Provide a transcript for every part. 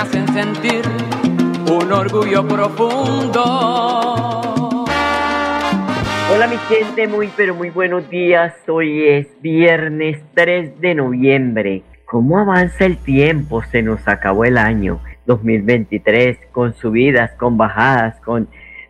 Hacen sentir un orgullo profundo. Hola mi gente, muy pero muy buenos días. Hoy es viernes 3 de noviembre. ¿Cómo avanza el tiempo? Se nos acabó el año 2023 con subidas, con bajadas, con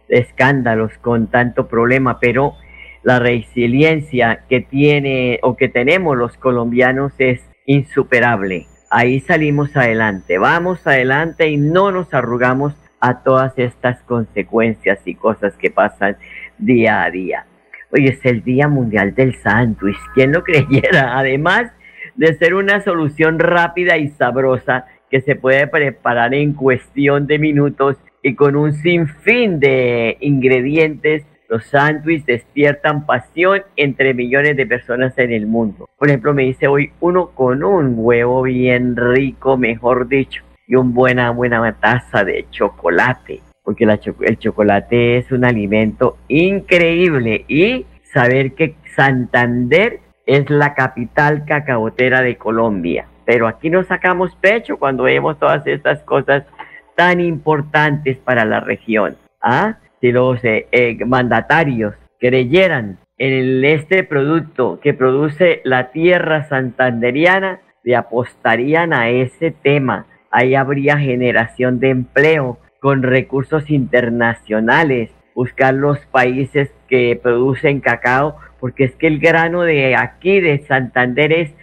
escándalos, con tanto problema, pero la resiliencia que tiene o que tenemos los colombianos es insuperable ahí salimos adelante, vamos adelante y no nos arrugamos a todas estas consecuencias y cosas que pasan día a día. Hoy es el Día Mundial del Sándwich, ¿quién lo creyera? Además de ser una solución rápida y sabrosa que se puede preparar en cuestión de minutos y con un sinfín de ingredientes los sándwiches despiertan pasión entre millones de personas en el mundo. Por ejemplo, me dice hoy uno con un huevo bien rico, mejor dicho, y una buena, buena taza de chocolate, porque el chocolate es un alimento increíble y saber que Santander es la capital cacaotera de Colombia. Pero aquí nos sacamos pecho cuando vemos todas estas cosas tan importantes para la región. ¿Ah? Si los eh, eh, mandatarios creyeran en este producto que produce la tierra santanderiana, le apostarían a ese tema. Ahí habría generación de empleo con recursos internacionales, buscar los países que producen cacao, porque es que el grano de aquí, de Santander, es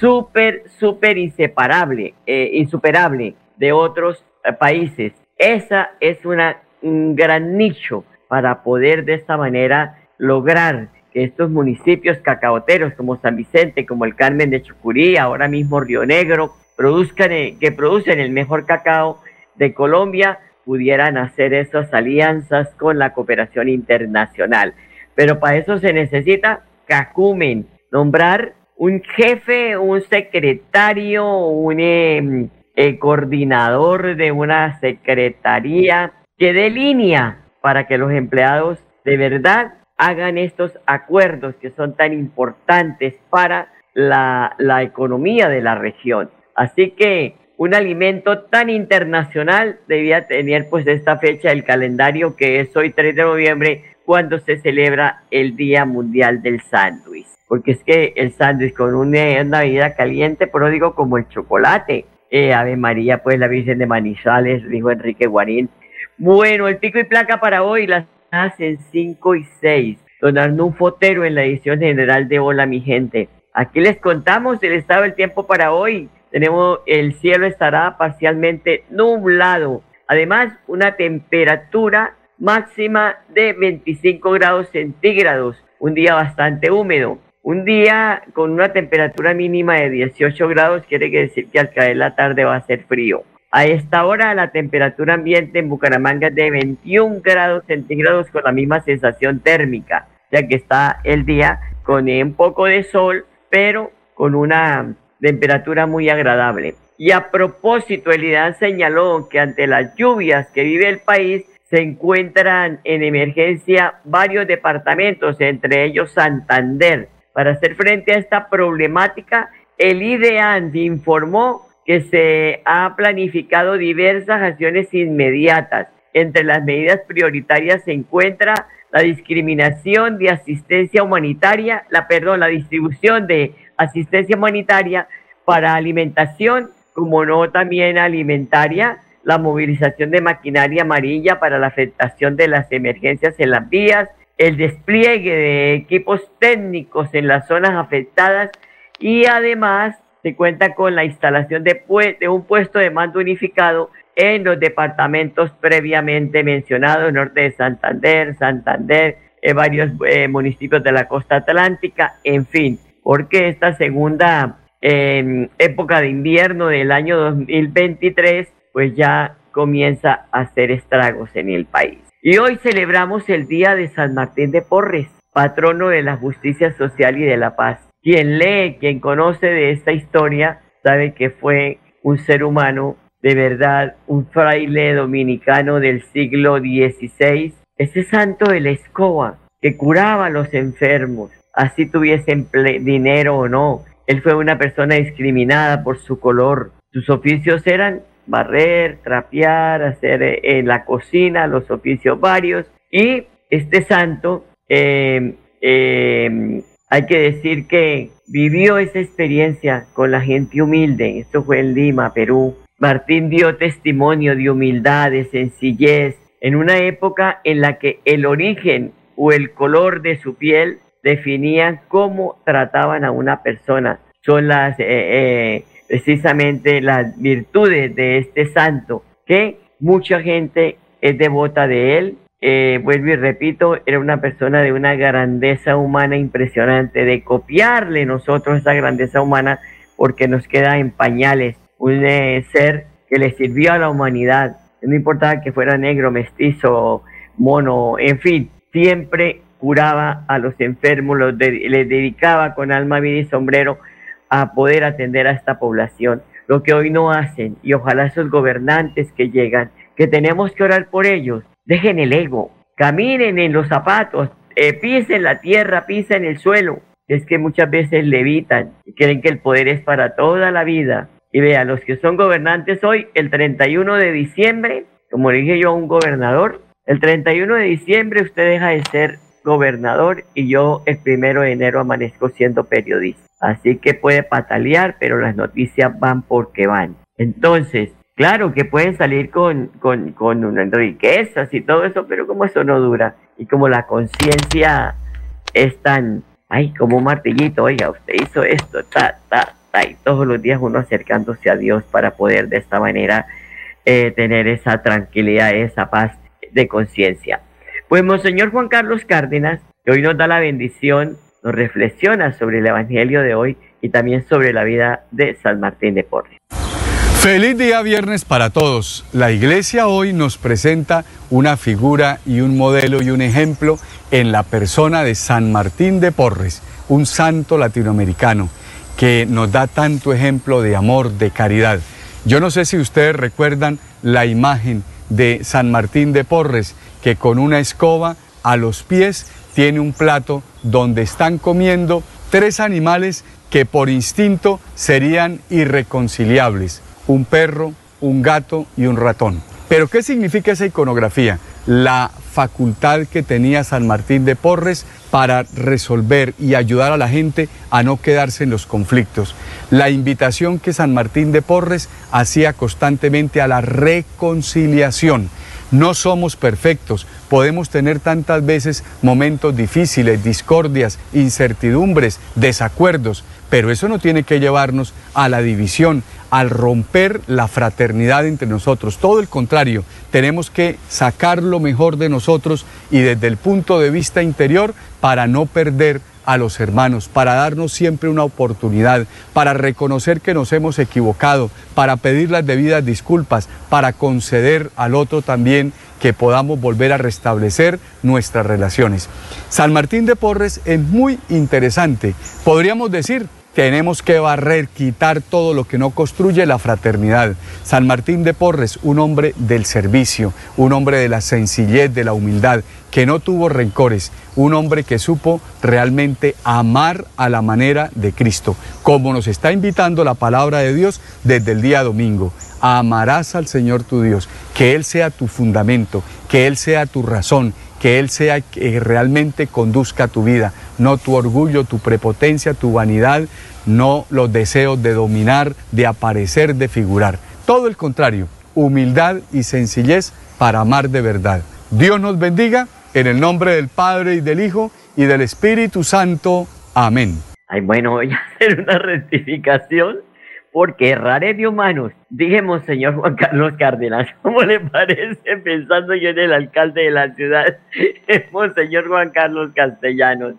súper, súper inseparable, eh, insuperable de otros países. Esa es una un gran nicho para poder de esta manera lograr que estos municipios cacaoteros como San Vicente, como el Carmen de Chucurí, ahora mismo Río Negro, produzcan, eh, que producen el mejor cacao de Colombia, pudieran hacer esas alianzas con la cooperación internacional. Pero para eso se necesita cacumen, nombrar un jefe, un secretario, un em, eh, coordinador de una secretaría que dé línea para que los empleados de verdad hagan estos acuerdos que son tan importantes para la, economía de la región. Así que un alimento tan internacional debía tener pues esta fecha del calendario que es hoy 3 de noviembre cuando se celebra el Día Mundial del Sándwich. Porque es que el sándwich con una, una bebida caliente, pero digo como el chocolate. Eh, Ave María, pues la Virgen de Manizales, dijo Enrique Guarín, bueno, el pico y placa para hoy las hacen 5 y 6. Don Arnulfo Fotero en la edición general de Hola mi gente. Aquí les contamos el estado del tiempo para hoy. Tenemos el cielo estará parcialmente nublado. Además, una temperatura máxima de 25 grados centígrados. Un día bastante húmedo. Un día con una temperatura mínima de 18 grados quiere decir que al caer la tarde va a ser frío. A esta hora la temperatura ambiente en Bucaramanga es de 21 grados centígrados con la misma sensación térmica, ya que está el día con un poco de sol, pero con una temperatura muy agradable. Y a propósito, el IDAN señaló que ante las lluvias que vive el país, se encuentran en emergencia varios departamentos, entre ellos Santander. Para hacer frente a esta problemática, el IDEAN informó que se ha planificado diversas acciones inmediatas. Entre las medidas prioritarias se encuentra la discriminación de asistencia humanitaria, la perdón, la distribución de asistencia humanitaria para alimentación, como no también alimentaria, la movilización de maquinaria amarilla para la afectación de las emergencias en las vías, el despliegue de equipos técnicos en las zonas afectadas y además se cuenta con la instalación de, un puesto de mando unificado en los departamentos previamente mencionados, norte de Santander, Santander, en varios eh, municipios de la costa atlántica, en fin, porque esta segunda em, época de invierno del año 2023, pues ya comienza a hacer estragos en el país. Y hoy celebramos el Día de San Martín de Porres, patrono de la justicia social y de la paz. Quien lee, quien conoce de esta historia, sabe que fue un ser humano de verdad, un fraile dominicano del siglo XVI, ese santo de la escoba que curaba a los enfermos, así tuviesen dinero o no. Él fue una persona discriminada por su color. Sus oficios eran barrer, trapear, hacer eh, en la cocina, los oficios varios. Y este santo, em, em, hay que decir que vivió esa experiencia con la gente humilde. Esto fue en Lima, Perú. Martín dio testimonio de humildad, de sencillez, en una época en la que el origen o el color de su piel definían cómo trataban a una persona. Son las eh, eh, precisamente las virtudes de este santo, que mucha gente es devota de él. Eh, vuelvo y repito, era una persona de una grandeza humana impresionante, de copiarle nosotros esa grandeza humana porque nos queda en pañales un eh, ser que le sirvió a la humanidad, no importaba que fuera negro, mestizo, mono, en fin, siempre curaba a los enfermos, los les dedicaba con alma, vida y sombrero a poder atender a esta población, lo que hoy no hacen, y ojalá esos gobernantes que llegan, que tenemos que orar por ellos, dejen el ego, caminen en los zapatos, eh, pisen la tierra, pisen el suelo, es que muchas veces levitan y creen que el poder es para toda la vida, y vea, los que son gobernantes hoy, el 31 de diciembre, como dije yo a un gobernador, el 31 de diciembre usted deja de ser gobernador y yo el primero de enero amanezco siendo periodista. Así que puede patalear, pero las noticias van porque van. Entonces, claro que pueden salir con, con, con riquezas y todo eso, pero como eso no dura y como la conciencia es tan, ay, como un martillito, oiga, usted hizo esto, ta, ta, y todos los días uno acercándose a Dios para poder de esta manera eh, tener esa tranquilidad, esa paz de conciencia. Pues Monseñor Juan Carlos Cárdenas, que hoy nos da la bendición, nos reflexiona sobre el Evangelio de hoy y también sobre la vida de San Martín de Porres. Feliz día viernes para todos. La iglesia hoy nos presenta una figura y un modelo y un ejemplo en la persona de San Martín de Porres, un santo latinoamericano que nos da tanto ejemplo de amor, de caridad. Yo no sé si ustedes recuerdan la imagen de San Martín de Porres, que con una escoba a los pies tiene un plato donde están comiendo tres animales que por instinto serían irreconciliables, un perro, un gato y un ratón. Pero ¿qué significa esa iconografía? La facultad que tenía San Martín de Porres para resolver y ayudar a la gente a no quedarse en los conflictos. La invitación que San Martín de Porres hacía constantemente a la reconciliación. No somos perfectos, podemos tener tantas veces momentos difíciles, discordias, incertidumbres, desacuerdos, pero eso no tiene que llevarnos a la división, al romper la fraternidad entre nosotros. Todo el contrario, tenemos que sacar lo mejor de nosotros y desde el punto de vista interior para no perder a los hermanos, para darnos siempre una oportunidad, para reconocer que nos hemos equivocado, para pedir las debidas disculpas, para conceder al otro también que podamos volver a restablecer nuestras relaciones. San Martín de Porres es muy interesante, podríamos decir, tenemos que barrer, quitar todo lo que no construye la fraternidad. San Martín de Porres, un hombre del servicio, un hombre de la sencillez, de la humildad, que no tuvo rencores, un hombre que supo realmente amar a la manera de Cristo, como nos está invitando la palabra de Dios desde el día domingo. Amarás al Señor tu Dios, que Él sea tu fundamento, que Él sea tu razón, que Él sea que realmente conduzca tu vida, no tu orgullo, tu prepotencia, tu vanidad, no los deseos de dominar, de aparecer, de figurar. Todo el contrario, humildad y sencillez para amar de verdad. Dios nos bendiga en el nombre del Padre y del Hijo y del Espíritu Santo. Amén. Ay, bueno, voy a hacer una rectificación porque erraré de humanos. Dijimos, señor Juan Carlos Cárdenas, ¿cómo le parece pensando yo en el alcalde de la ciudad, señor Juan Carlos Castellanos?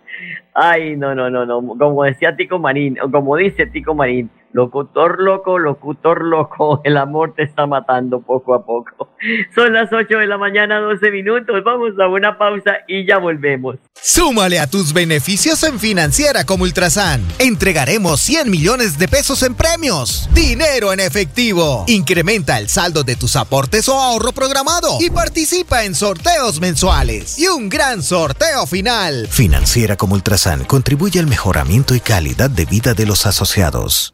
Ay, no, no, no, no, como decía Tico Marín, o como dice Tico Marín, Locutor loco, locutor loco, el amor te está matando poco a poco. Son las 8 de la mañana, 12 minutos. Vamos a una pausa y ya volvemos. Súmale a tus beneficios en Financiera como Ultrasan. Entregaremos 100 millones de pesos en premios. Dinero en efectivo. Incrementa el saldo de tus aportes o ahorro programado y participa en sorteos mensuales. Y un gran sorteo final. Financiera como Ultrasan contribuye al mejoramiento y calidad de vida de los asociados.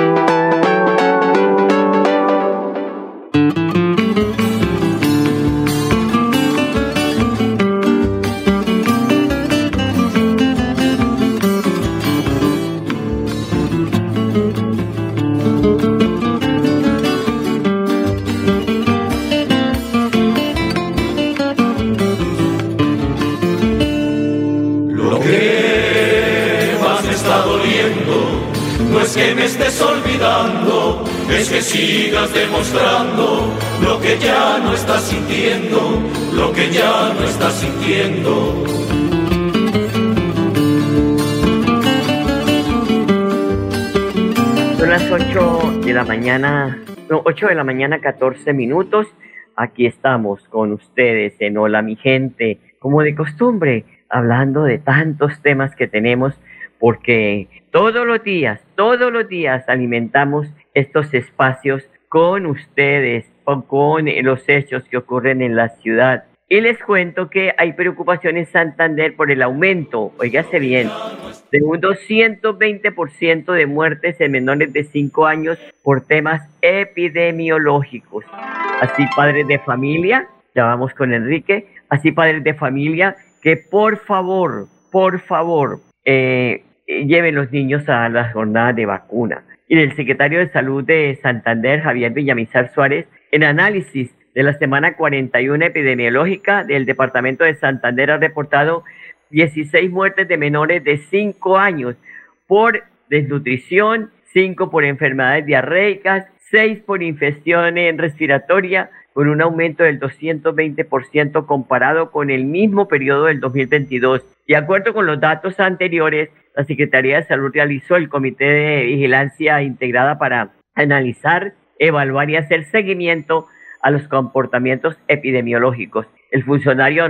thank you. Sigas demostrando lo que ya no estás sintiendo, lo que ya no estás sintiendo. Son las 8 de la mañana, no, 8 de la mañana, 14 minutos. Aquí estamos con ustedes en Hola mi gente, como de costumbre, hablando de tantos temas que tenemos, porque todos los días, todos los días alimentamos estos espacios con ustedes o con los hechos que ocurren en la ciudad. Y les cuento que hay preocupación en Santander por el aumento, oígase bien, de un 220% de muertes en menores de 5 años por temas epidemiológicos. Así padres de familia, ya vamos con Enrique, así padres de familia, que por favor, por favor, eh, lleven los niños a las jornadas de vacuna y del secretario de Salud de Santander, Javier Villamizar Suárez, en análisis de la semana 41 epidemiológica del Departamento de Santander ha reportado 16 muertes de menores de 5 años por desnutrición, 5 por enfermedades diarreicas, 6 por infección respiratoria, con un aumento del 220% comparado con el mismo periodo del 2022. De acuerdo con los datos anteriores, la Secretaría de Salud realizó el Comité de Vigilancia Integrada para analizar, evaluar y hacer seguimiento a los comportamientos epidemiológicos. El funcionario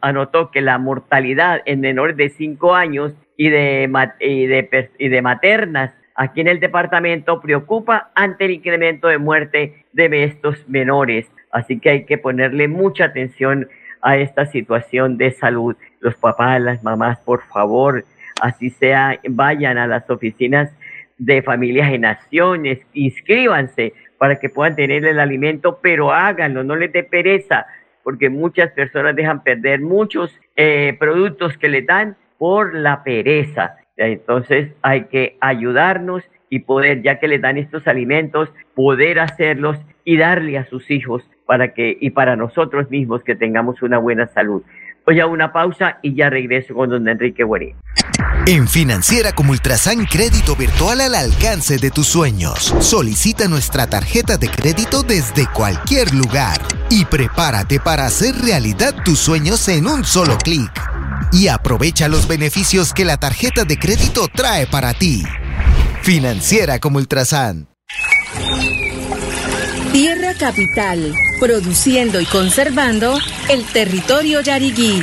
anotó que la mortalidad en menores de 5 años y de, y, de, y de maternas aquí en el departamento preocupa ante el incremento de muerte de estos menores. Así que hay que ponerle mucha atención a esta situación de salud. Los papás, las mamás, por favor, así sea, vayan a las oficinas de familias en naciones, inscríbanse para que puedan tener el alimento, pero háganlo, no les dé pereza, porque muchas personas dejan perder muchos eh, productos que les dan por la pereza. Entonces hay que ayudarnos y poder, ya que les dan estos alimentos, poder hacerlos y darle a sus hijos para que, y para nosotros mismos que tengamos una buena salud. Voy a una pausa y ya regreso con don Enrique Guarín. En Financiera como Ultrasan Crédito Virtual al alcance de tus sueños. Solicita nuestra tarjeta de crédito desde cualquier lugar y prepárate para hacer realidad tus sueños en un solo clic. Y aprovecha los beneficios que la tarjeta de crédito trae para ti. Financiera como Ultrasan. Tierra Capital, produciendo y conservando el territorio yariguí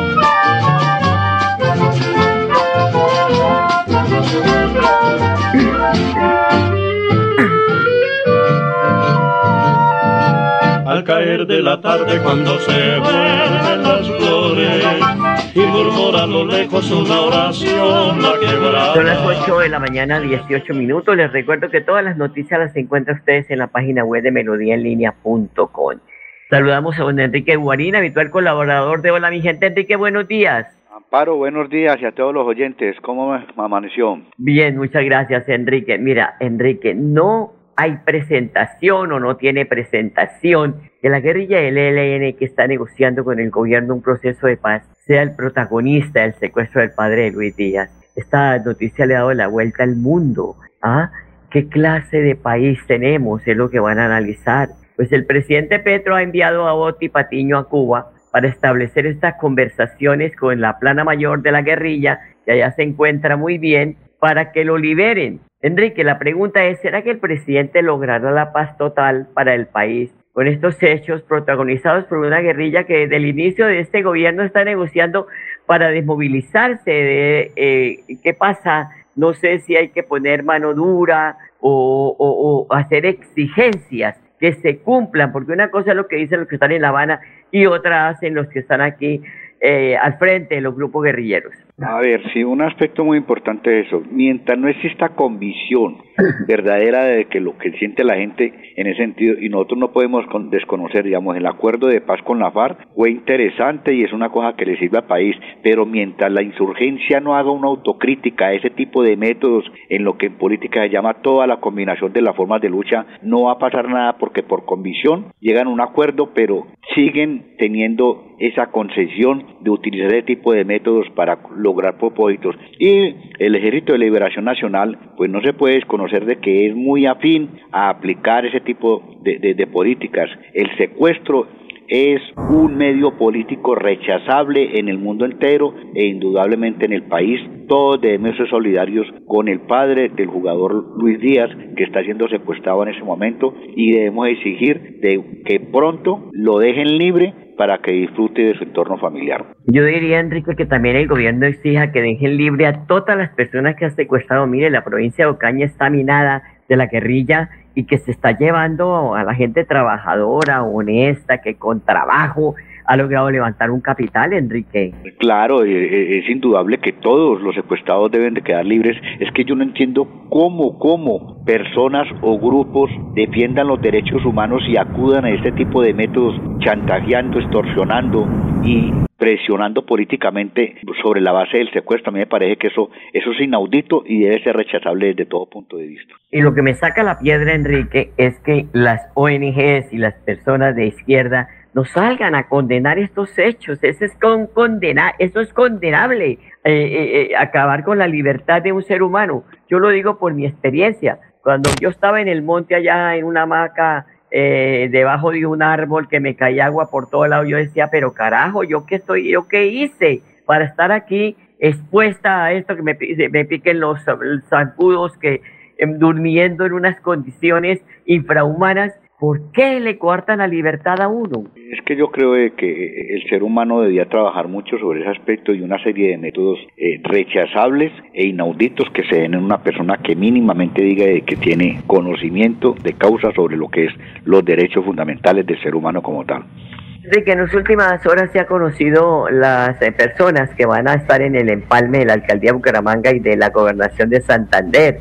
De la tarde cuando se vuelven las flores y murmura a lo lejos una oración la quebrada. Son las 8 de la mañana, 18 minutos. Les recuerdo que todas las noticias las encuentran ustedes en la página web de melodíaenlínea.com. Saludamos a don Enrique Guarín, habitual colaborador de Hola mi gente. Enrique, buenos días. Amparo, buenos días y a todos los oyentes. ¿Cómo amaneció? Bien, muchas gracias, Enrique. Mira, Enrique, no hay presentación o no tiene presentación que la guerrilla del ELN que está negociando con el gobierno un proceso de paz sea el protagonista del secuestro del padre de Luis Díaz. Esta noticia le ha dado la vuelta al mundo. ¿Ah? ¿Qué clase de país tenemos? Es lo que van a analizar. Pues el presidente Petro ha enviado a Oti Patiño a Cuba para establecer estas conversaciones con la plana mayor de la guerrilla, que allá se encuentra muy bien, para que lo liberen. Enrique, la pregunta es, ¿será que el presidente logrará la paz total para el país con estos hechos protagonizados por una guerrilla que desde el inicio de este gobierno está negociando para desmovilizarse? De, eh, ¿Qué pasa? No sé si hay que poner mano dura o, hacer exigencias que se cumplan, porque una cosa es lo que dicen los que están en La Habana y otra hacen los que están aquí eh, al frente de los grupos guerrilleros. A ver, sí, un aspecto muy importante es eso. Mientras no exista convicción verdadera de que lo que siente la gente en ese sentido, y nosotros no podemos desconocer, digamos, el acuerdo de paz con la FARC fue interesante y es una cosa que le sirve al país, pero mientras la insurgencia no haga una autocrítica a ese tipo de métodos, en lo que en política se llama toda la combinación de las formas de lucha, no va a pasar nada porque por convicción llegan a un acuerdo, pero siguen teniendo esa concesión de utilizar ese tipo de métodos para lograr propósitos. Y el Ejército de Liberación Nacional, pues no se puede desconocer de que es muy afín a aplicar ese tipo de, de políticas. El secuestro es un medio político rechazable en el mundo entero e indudablemente en el país. Todos debemos ser solidarios con el padre del jugador Luis Díaz que está siendo secuestrado en ese momento y debemos exigir de que pronto lo dejen libre para que disfrute de su entorno familiar. Yo diría, Enrique, que también el gobierno exija que dejen libre a todas las personas que han secuestrado. Mire, la provincia de Ocaña está minada de la guerrilla y que se está llevando a la gente trabajadora, honesta, que con trabajo ha logrado levantar un capital, Enrique. Claro, eh, eh, es indudable que todos los secuestrados deben de quedar libres. Es que yo no entiendo cómo, cómo personas o grupos defiendan los derechos humanos y acudan a este tipo de métodos chantajeando, extorsionando y presionando políticamente sobre la base del secuestro. A mí me parece que eso, eso es inaudito y debe ser rechazable desde todo punto de vista. Y lo que me saca la piedra, Enrique, es que las ONGs y las personas de izquierda no salgan a condenar estos hechos. Eso es, con condena, eso es condenable, eh, eh, eh, acabar con la libertad de un ser humano. Yo lo digo por mi experiencia. Cuando yo estaba en el monte allá en una hamaca debajo de un árbol que me caía agua por todo lado, yo decía, pero carajo, ¿yo qué estoy, yo qué hice para estar aquí expuesta a esto que me, me piquen los zancudos, que em, durmiendo en unas condiciones infrahumanas? ¿Por qué le coartan la libertad a uno? Es que yo creo que el ser humano debía trabajar mucho sobre ese aspecto y una serie de métodos eh, rechazables e inauditos que se den en una persona que mínimamente diga que tiene conocimiento de causa sobre lo que es los derechos fundamentales del ser humano como tal. De que en las últimas horas se ha conocido las eh, personas que van a estar en el empalme de la alcaldía de Bucaramanga y de la gobernación de Santander,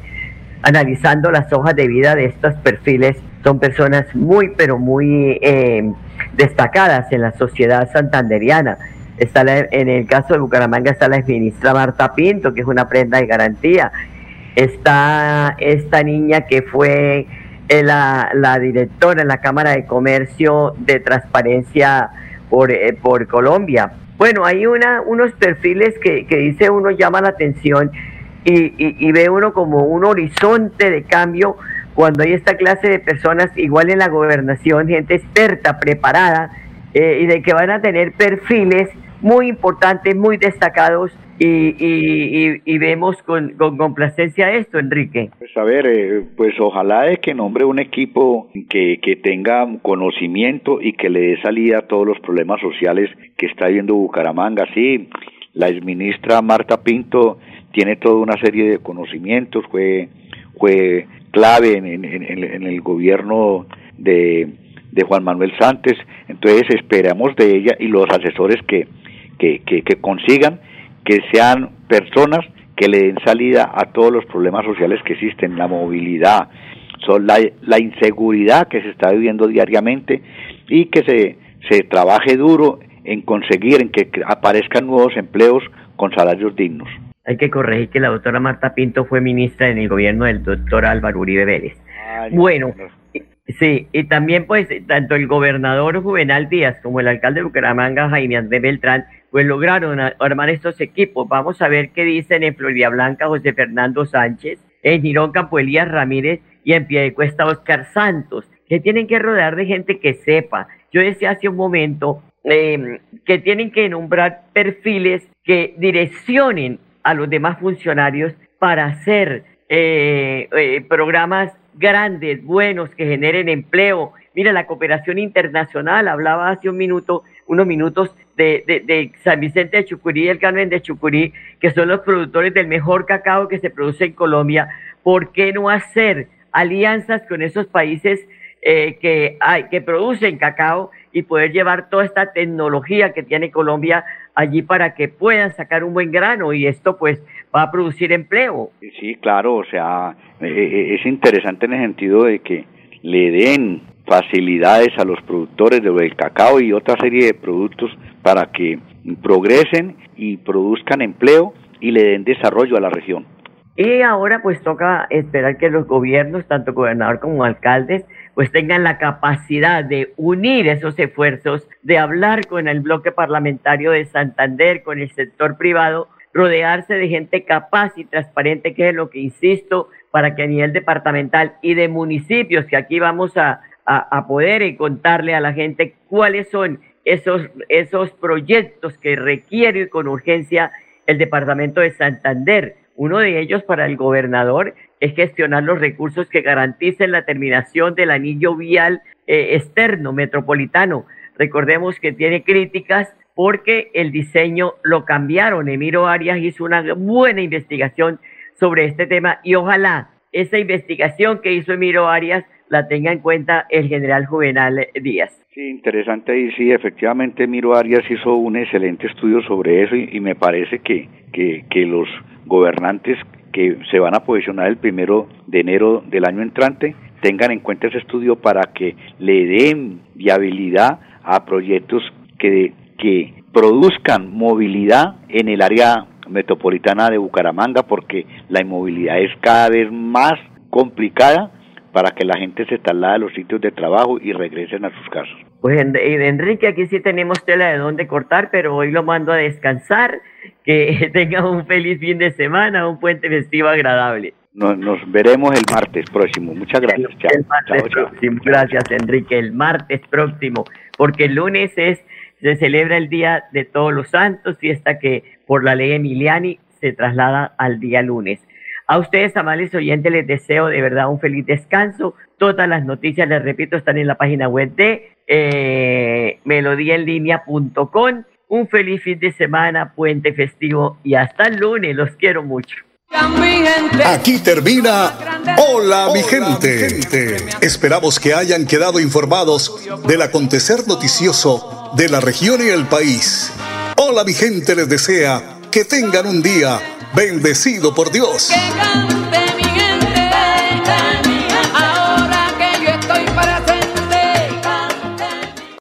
analizando las hojas de vida de estos perfiles son personas muy, pero muy eh, destacadas en la sociedad santanderiana. Está en el caso de Bucaramanga está la ministra Marta Pinto, que es una prenda de garantía. Está esta niña que fue eh, la, la, directora en la Cámara de Comercio de Transparencia por, eh, por Colombia. Bueno, hay una, unos perfiles que, que dice uno llama la atención y, y, ve uno como un horizonte de cambio cuando hay esta clase de personas igual en la gobernación, gente experta, preparada, eh, y de que van a tener perfiles muy importantes, muy destacados, y, y, vemos con, complacencia esto, Enrique. Pues a ver, eh, pues ojalá de que nombre un equipo que, que tenga conocimiento y que le dé salida a todos los problemas sociales que está viendo Bucaramanga. Sí, la exministra Marta Pinto tiene toda una serie de conocimientos, fue, fue clave en, el gobierno de, de, Juan Manuel Santos, entonces esperamos de ella y los asesores que, consigan que sean personas que le den salida a todos los problemas sociales que existen, la movilidad, son la, la inseguridad que se está viviendo diariamente y que se, se trabaje duro en conseguir en que aparezcan nuevos empleos con salarios dignos. Hay que corregir que la doctora Marta Pinto fue ministra en el gobierno del doctor Álvaro Uribe Vélez. bueno, sí, y también pues tanto el gobernador Juvenal Díaz como el alcalde de Bucaramanga, Jaime Andrés Beltrán, pues lograron armar estos equipos. Vamos a ver qué dicen en Florida Blanca José Fernando Sánchez, en Girón Campo Elías Ramírez y en Piedecuesta Oscar Santos, que tienen que rodear de gente que sepa. Yo decía hace un momento eh, que tienen que nombrar perfiles que direccionen a los demás funcionarios para hacer eh, eh, programas grandes, buenos, que generen empleo. Mira, la cooperación internacional, hablaba hace un minuto, unos minutos de, de, San Vicente de Chucurí y el Carmen de Chucurí, que son los productores del mejor cacao que se produce en Colombia. ¿Por qué no hacer alianzas con esos países eh, que, hay, que producen cacao y poder llevar toda esta tecnología que tiene Colombia allí para que puedan sacar un buen grano y esto pues va a producir empleo. Sí, claro, o sea, eh, eh, es interesante en el sentido de que le den facilidades a los productores del cacao y otra serie de productos para que progresen y produzcan empleo y le den desarrollo a la región. Y ahora pues toca esperar que los gobiernos, tanto gobernador como alcaldes, pues tengan la capacidad de unir esos esfuerzos, de hablar con el bloque parlamentario de Santander, con el sector privado, rodearse de gente capaz y transparente, que es lo que insisto, para que a nivel departamental y de municipios, que aquí vamos a, a, poder contarle a la gente cuáles son esos, esos proyectos que requiere con urgencia el departamento de Santander. Uno de ellos para el gobernador es gestionar los recursos que garanticen la terminación del anillo vial eh, externo metropolitano. Recordemos que tiene críticas porque el diseño lo cambiaron. Emiro Arias hizo una buena investigación sobre este tema y ojalá esa investigación que hizo Emiro Arias la tenga en cuenta el general Juvenal Díaz. Sí, interesante y sí, efectivamente Emiro Arias hizo un excelente estudio sobre eso y, me parece que, que, que los gobernantes que se van a posicionar el primero de enero del año entrante tengan en cuenta ese estudio para que le den viabilidad a proyectos que, que produzcan movilidad en el área metropolitana de Bucaramanga porque la inmovilidad es cada vez más complicada para que la gente se traslade a los sitios de trabajo y regresen a sus casas. Pues Enrique, aquí sí tenemos tela de dónde cortar, pero hoy lo mando a descansar, que tenga un feliz fin de semana, un puente festivo agradable. Nos, veremos el martes próximo. Muchas gracias. El martes próximo. Gracias, Enrique. El martes próximo, porque el lunes es se celebra el Día de Todos los Santos, fiesta que por la ley Emiliani se traslada al día lunes. A ustedes, amables oyentes, les deseo de verdad un feliz descanso. Todas las noticias, les repito, están en la página web de eh, melodiaenlinea.com. Un feliz fin de semana, puente festivo y hasta el lunes. Los quiero mucho. Aquí termina Hola, mi, gente. Esperamos que hayan quedado informados del acontecer noticioso de la región y el país. Hola mi gente les desea que tengan un día bendecido por Dios.